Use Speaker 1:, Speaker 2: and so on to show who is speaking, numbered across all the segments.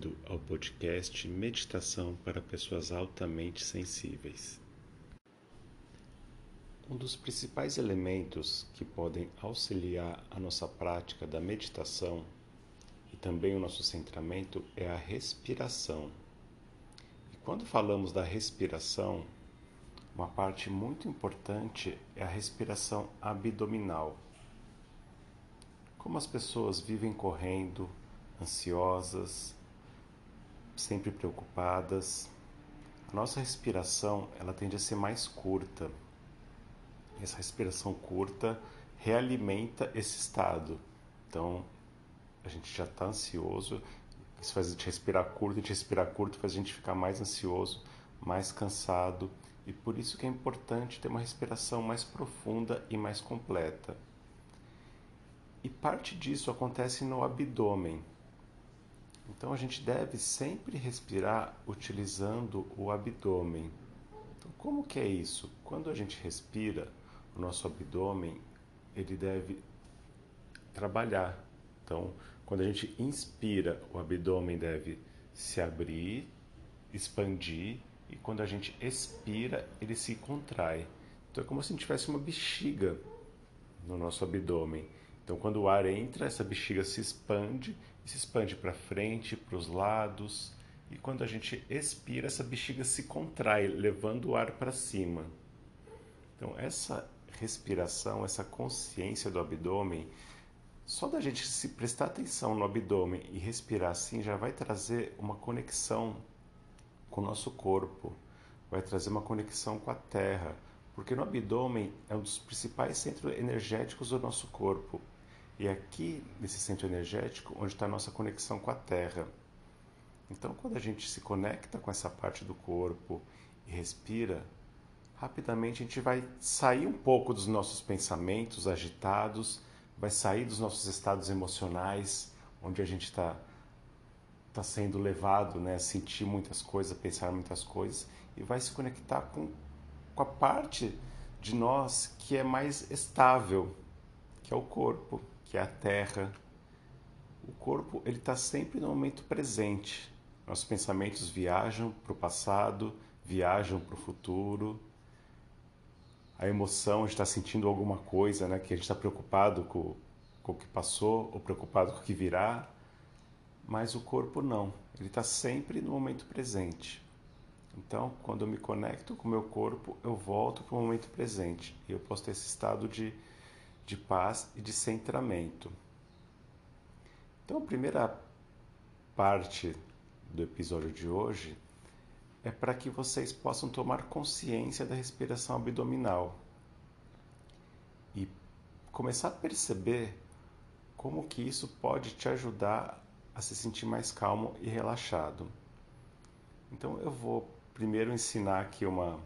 Speaker 1: Bem-vindo ao podcast Meditação para Pessoas Altamente Sensíveis. Um dos principais elementos que podem auxiliar a nossa prática da meditação e também o nosso centramento é a respiração. E quando falamos da respiração, uma parte muito importante é a respiração abdominal. Como as pessoas vivem correndo, ansiosas, sempre preocupadas, a nossa respiração ela tende a ser mais curta. Essa respiração curta realimenta esse estado. Então, a gente já está ansioso, isso faz a gente respirar curto, a gente respirar curto faz a gente ficar mais ansioso, mais cansado, e por isso que é importante ter uma respiração mais profunda e mais completa. E parte disso acontece no abdômen. Então a gente deve sempre respirar utilizando o abdômen. Então, como que é isso? Quando a gente respira, o nosso abdômen ele deve trabalhar. Então, quando a gente inspira, o abdômen deve se abrir, expandir, e quando a gente expira, ele se contrai. Então é como se tivesse uma bexiga no nosso abdômen. Então, quando o ar entra, essa bexiga se expande se expande para frente, para os lados. E quando a gente expira, essa bexiga se contrai, levando o ar para cima. Então, essa respiração, essa consciência do abdômen, só da gente se prestar atenção no abdômen e respirar assim já vai trazer uma conexão com o nosso corpo, vai trazer uma conexão com a terra, porque no abdômen é um dos principais centros energéticos do nosso corpo. E aqui, nesse centro energético, onde está a nossa conexão com a Terra. Então, quando a gente se conecta com essa parte do corpo e respira, rapidamente a gente vai sair um pouco dos nossos pensamentos agitados, vai sair dos nossos estados emocionais, onde a gente está tá sendo levado né, a sentir muitas coisas, a pensar muitas coisas, e vai se conectar com, com a parte de nós que é mais estável, que é o corpo que é a terra. O corpo ele está sempre no momento presente. Nossos pensamentos viajam para o passado, viajam para o futuro. A emoção, está sentindo alguma coisa, né? Que a gente está preocupado com, com o que passou ou preocupado com o que virá. Mas o corpo não. Ele está sempre no momento presente. Então, quando eu me conecto com o meu corpo, eu volto para o momento presente. E eu posso ter esse estado de de paz e de centramento. Então, a primeira parte do episódio de hoje é para que vocês possam tomar consciência da respiração abdominal e começar a perceber como que isso pode te ajudar a se sentir mais calmo e relaxado. Então eu vou primeiro ensinar aqui uma,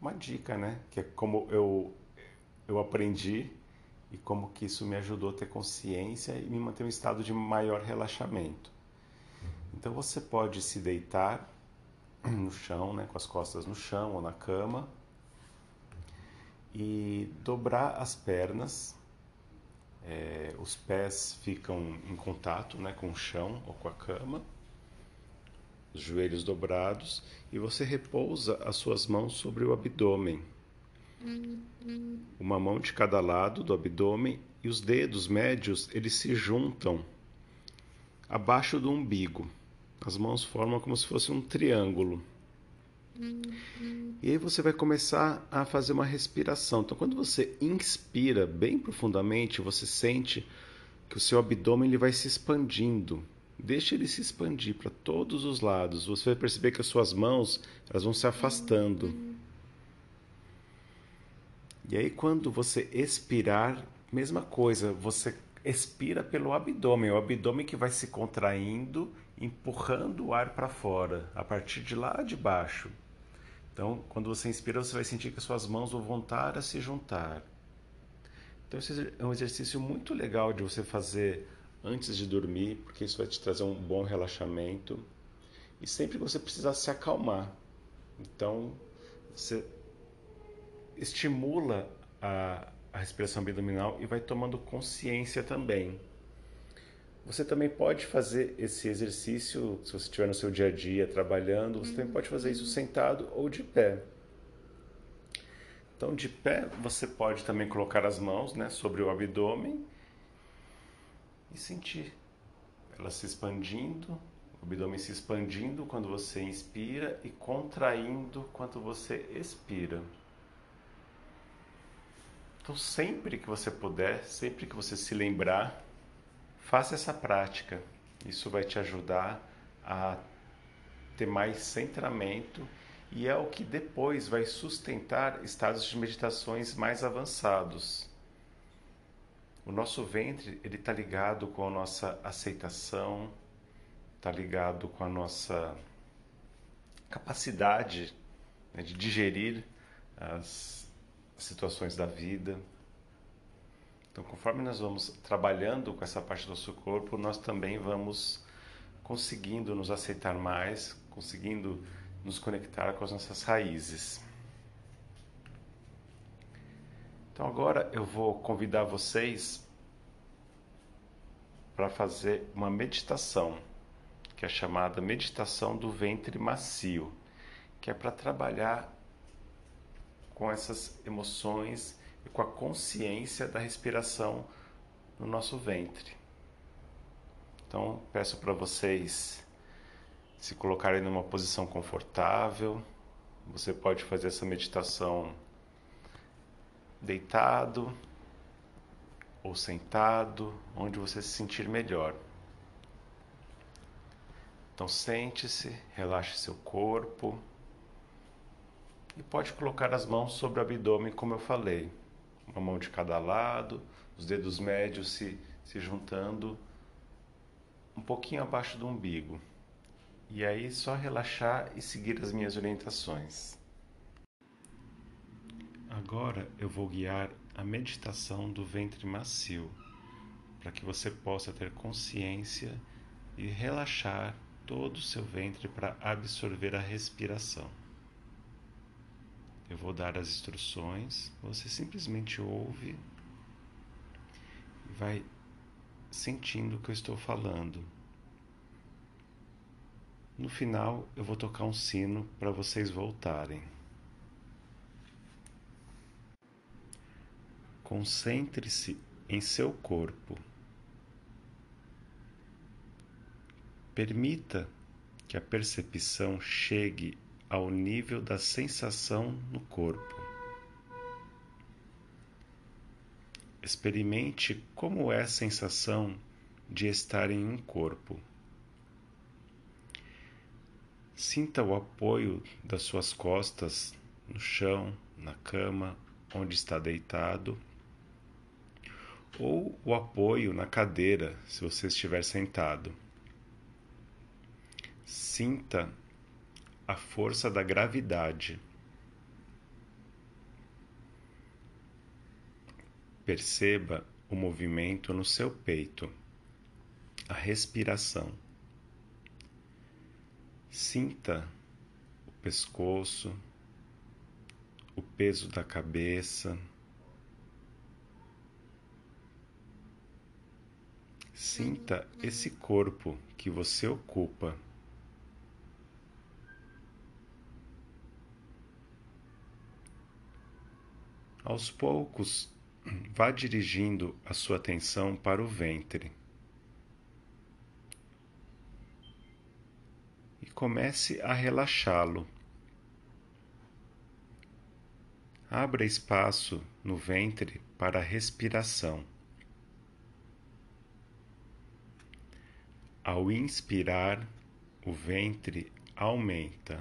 Speaker 1: uma dica, né? Que é como eu, eu aprendi e como que isso me ajudou a ter consciência e me manter em um estado de maior relaxamento. Então você pode se deitar no chão, né, com as costas no chão ou na cama e dobrar as pernas. É, os pés ficam em contato né, com o chão ou com a cama, os joelhos dobrados e você repousa as suas mãos sobre o abdômen uma mão de cada lado do abdômen e os dedos médios eles se juntam abaixo do umbigo. As mãos formam como se fosse um triângulo. E aí você vai começar a fazer uma respiração. Então, quando você inspira bem profundamente, você sente que o seu abdômen ele vai se expandindo. Deixa ele se expandir para todos os lados. Você vai perceber que as suas mãos elas vão se afastando. E aí, quando você expirar, mesma coisa, você expira pelo abdômen, o abdômen que vai se contraindo, empurrando o ar para fora, a partir de lá de baixo. Então, quando você inspira, você vai sentir que suas mãos vão voltar a se juntar. Então, esse é um exercício muito legal de você fazer antes de dormir, porque isso vai te trazer um bom relaxamento. E sempre que você precisar se acalmar. Então, você estimula a, a respiração abdominal e vai tomando consciência também. Você também pode fazer esse exercício, se você estiver no seu dia a dia trabalhando, você também pode fazer isso sentado ou de pé. Então, de pé, você pode também colocar as mãos né, sobre o abdômen e sentir ela se expandindo, o abdômen se expandindo quando você inspira e contraindo quando você expira. Então, sempre que você puder, sempre que você se lembrar, faça essa prática. Isso vai te ajudar a ter mais centramento e é o que depois vai sustentar estados de meditações mais avançados. O nosso ventre ele está ligado com a nossa aceitação, está ligado com a nossa capacidade né, de digerir as situações da vida. Então, conforme nós vamos trabalhando com essa parte do nosso corpo, nós também vamos conseguindo nos aceitar mais, conseguindo nos conectar com as nossas raízes. Então, agora eu vou convidar vocês para fazer uma meditação, que é chamada meditação do ventre macio, que é para trabalhar com essas emoções e com a consciência da respiração no nosso ventre. Então, peço para vocês se colocarem numa posição confortável. Você pode fazer essa meditação deitado ou sentado, onde você se sentir melhor. Então, sente-se, relaxe seu corpo e pode colocar as mãos sobre o abdômen, como eu falei uma mão de cada lado, os dedos médios se, se juntando um pouquinho abaixo do umbigo. E aí só relaxar e seguir as minhas orientações. Agora eu vou guiar a meditação do ventre macio, para que você possa ter consciência e relaxar todo o seu ventre para absorver a respiração. Eu vou dar as instruções, você simplesmente ouve e vai sentindo o que eu estou falando. No final, eu vou tocar um sino para vocês voltarem. Concentre-se em seu corpo. Permita que a percepção chegue ao nível da sensação no corpo. Experimente como é a sensação de estar em um corpo. Sinta o apoio das suas costas no chão, na cama, onde está deitado, ou o apoio na cadeira, se você estiver sentado. Sinta a força da gravidade. Perceba o movimento no seu peito, a respiração. Sinta o pescoço, o peso da cabeça. Sinta esse corpo que você ocupa. Aos poucos, vá dirigindo a sua atenção para o ventre. E comece a relaxá-lo. Abra espaço no ventre para a respiração. Ao inspirar, o ventre aumenta.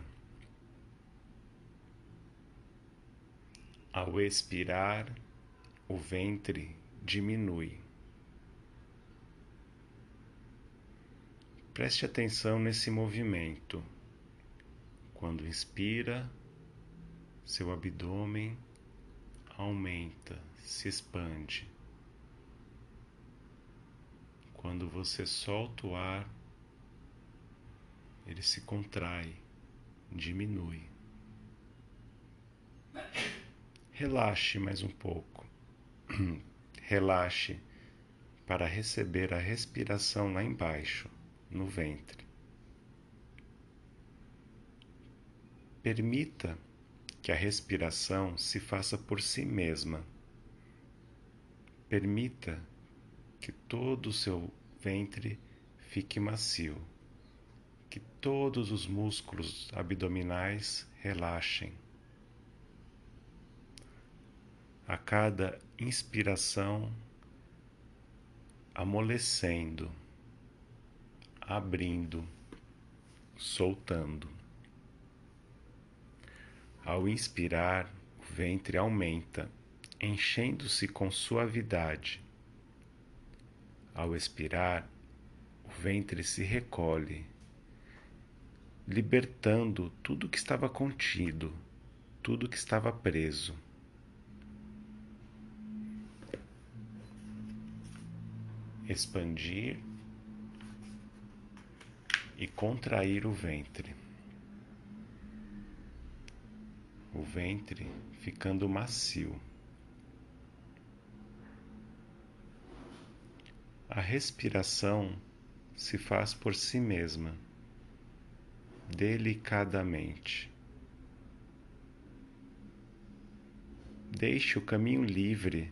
Speaker 1: Ao expirar, o ventre diminui. Preste atenção nesse movimento. Quando inspira, seu abdômen aumenta, se expande. Quando você solta o ar, ele se contrai, diminui. Relaxe mais um pouco. Relaxe para receber a respiração lá embaixo, no ventre. Permita que a respiração se faça por si mesma. Permita que todo o seu ventre fique macio, que todos os músculos abdominais relaxem. A cada inspiração, amolecendo, abrindo, soltando. Ao inspirar, o ventre aumenta, enchendo-se com suavidade. Ao expirar, o ventre se recolhe, libertando tudo que estava contido, tudo que estava preso. Expandir e contrair o ventre. O ventre ficando macio. A respiração se faz por si mesma, delicadamente. Deixe o caminho livre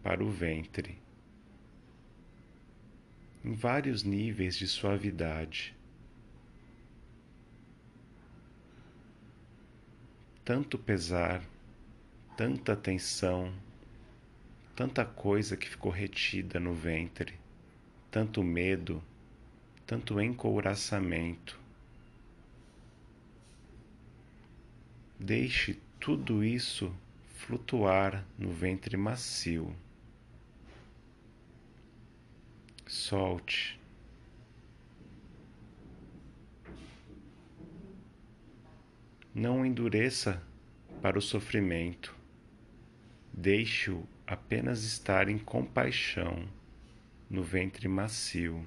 Speaker 1: para o ventre, em vários níveis de suavidade. Tanto pesar, tanta tensão, tanta coisa que ficou retida no ventre, tanto medo tanto encouraçamento. Deixe tudo isso flutuar no ventre macio. Solte. Não endureça para o sofrimento. Deixe-o apenas estar em compaixão no ventre macio.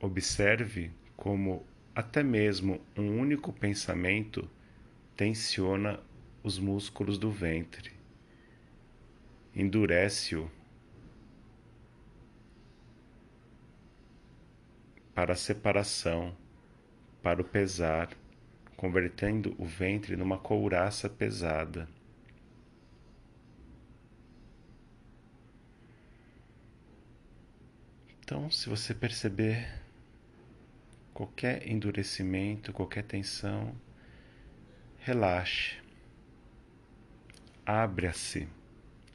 Speaker 1: Observe como até mesmo um único pensamento tensiona os músculos do ventre, endurece-o para a separação, para o pesar, convertendo o ventre numa couraça pesada. Então, se você perceber qualquer endurecimento, qualquer tensão, relaxe. Abra-se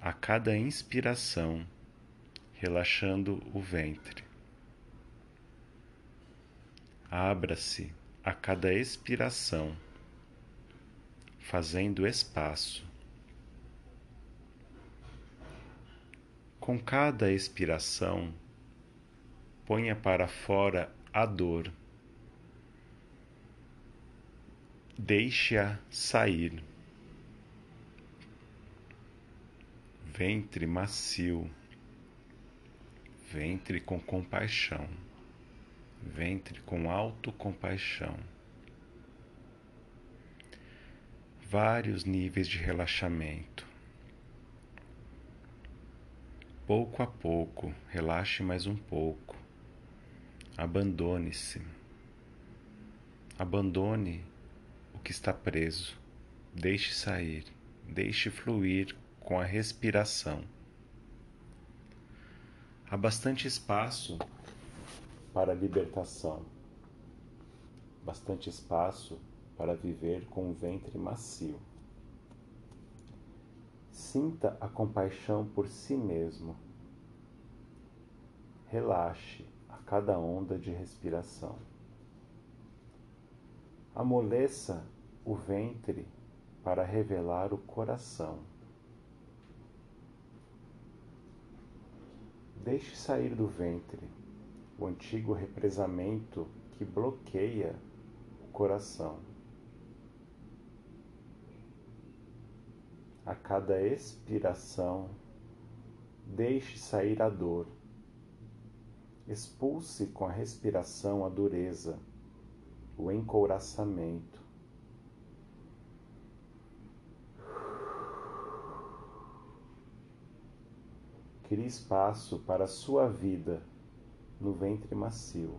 Speaker 1: a cada inspiração, relaxando o ventre. Abra-se a cada expiração, fazendo espaço. Com cada expiração, ponha para fora a dor Deixe-a sair. Ventre macio, ventre com compaixão, ventre com autocompaixão. Vários níveis de relaxamento. Pouco a pouco, relaxe mais um pouco. Abandone-se. Abandone que está preso. Deixe sair, deixe fluir com a respiração. Há bastante espaço para a libertação, bastante espaço para viver com o ventre macio. Sinta a compaixão por si mesmo. Relaxe a cada onda de respiração. Amoleça o ventre para revelar o coração. Deixe sair do ventre o antigo represamento que bloqueia o coração. A cada expiração, deixe sair a dor. Expulse com a respiração a dureza, o encouraçamento crie espaço para a sua vida no ventre macio.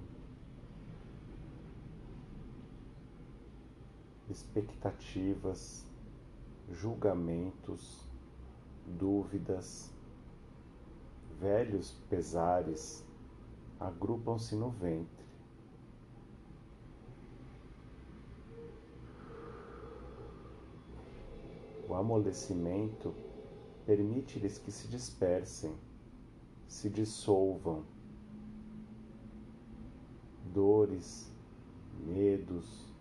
Speaker 1: Expectativas, julgamentos, dúvidas, velhos pesares agrupam-se no ventre. O amolecimento permite-lhes que se dispersem, se dissolvam. Dores, medos,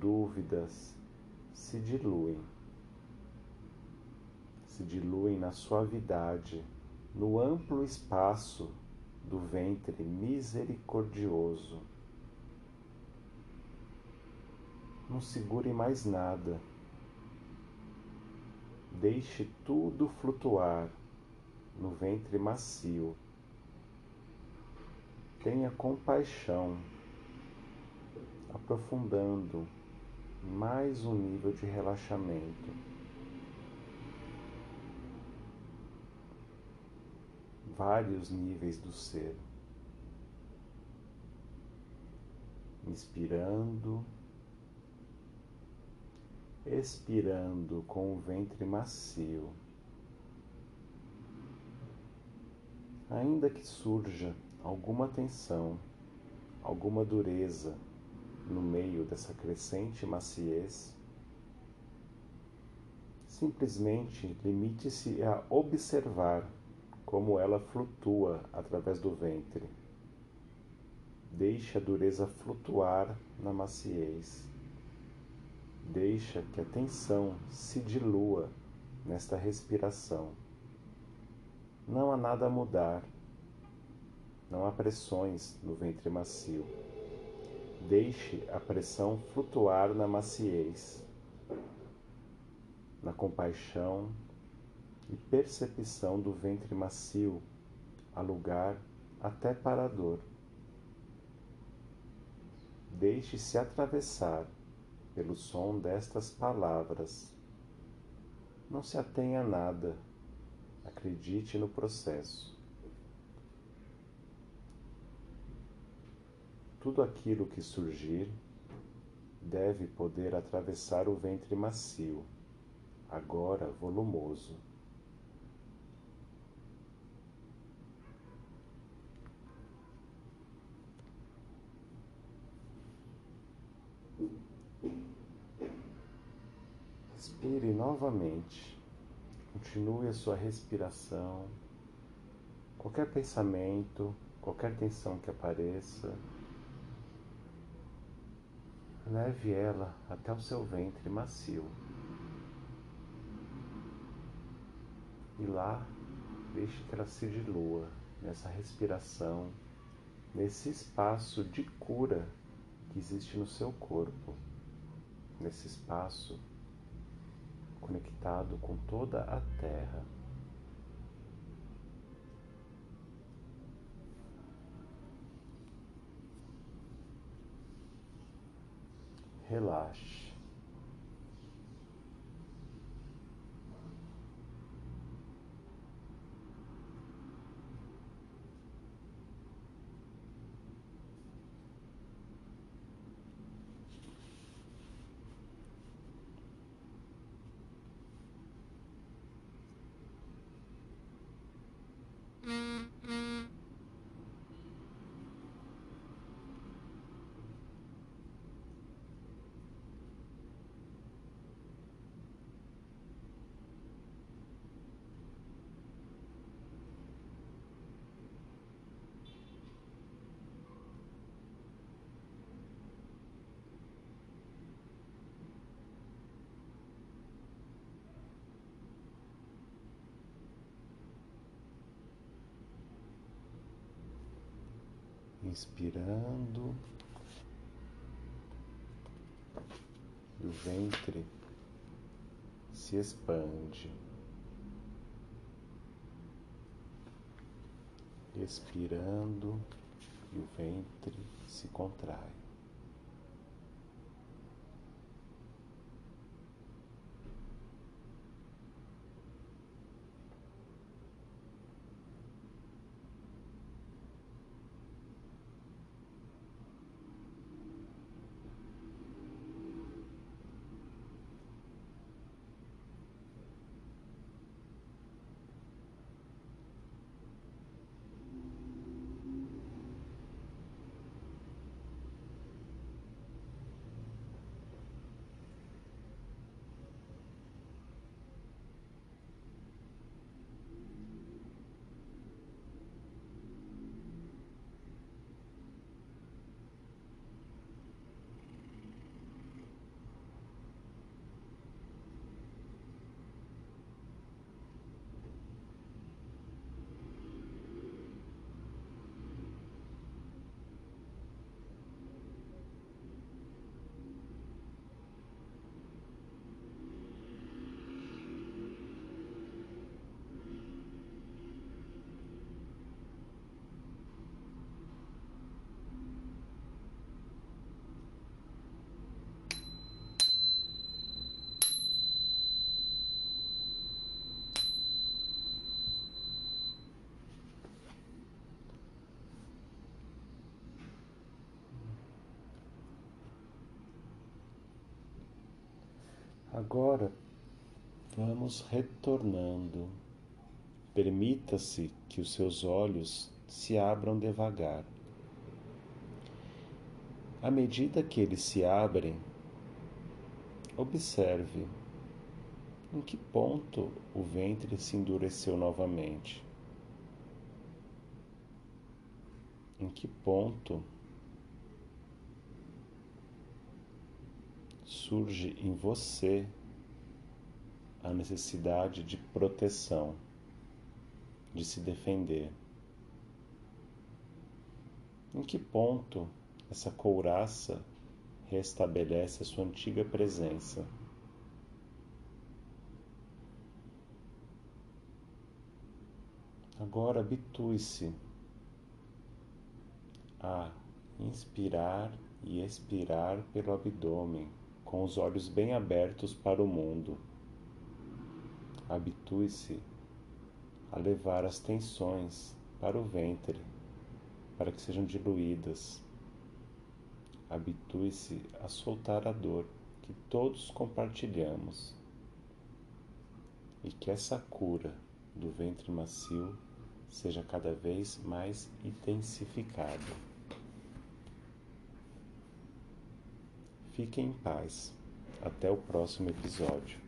Speaker 1: dúvidas se diluem. Se diluem na suavidade, no amplo espaço do ventre misericordioso. Não segure mais nada Deixe tudo flutuar no ventre macio. Tenha compaixão, aprofundando mais um nível de relaxamento. Vários níveis do ser. Inspirando expirando com o ventre macio. Ainda que surja alguma tensão, alguma dureza no meio dessa crescente maciez, simplesmente limite-se a observar como ela flutua através do ventre. Deixe a dureza flutuar na maciez. Deixa que a tensão se dilua nesta respiração. Não há nada a mudar. Não há pressões no ventre macio. Deixe a pressão flutuar na maciez, na compaixão e percepção do ventre macio a lugar até para a dor. Deixe-se atravessar pelo som destas palavras. Não se atenha a nada, acredite no processo. Tudo aquilo que surgir deve poder atravessar o ventre macio, agora volumoso. Inspire novamente. Continue a sua respiração. Qualquer pensamento, qualquer tensão que apareça, leve ela até o seu ventre macio. E lá, deixe que ela se dilua nessa respiração, nesse espaço de cura que existe no seu corpo, nesse espaço conectado com toda a Terra. Relaxe. Inspirando, e o ventre se expande, expirando, e o ventre se contrai. Agora vamos retornando. Permita-se que os seus olhos se abram devagar. À medida que eles se abrem, observe em que ponto o ventre se endureceu novamente. Em que ponto surge em você a necessidade de proteção, de se defender? Em que ponto essa couraça restabelece a sua antiga presença? Agora habitue-se a inspirar e expirar pelo abdômen, com os olhos bem abertos para o mundo. Habitue-se a levar as tensões para o ventre, para que sejam diluídas. Habitue-se a soltar a dor que todos compartilhamos e que essa cura do ventre macio seja cada vez mais intensificada. Fique em paz. Até o próximo episódio.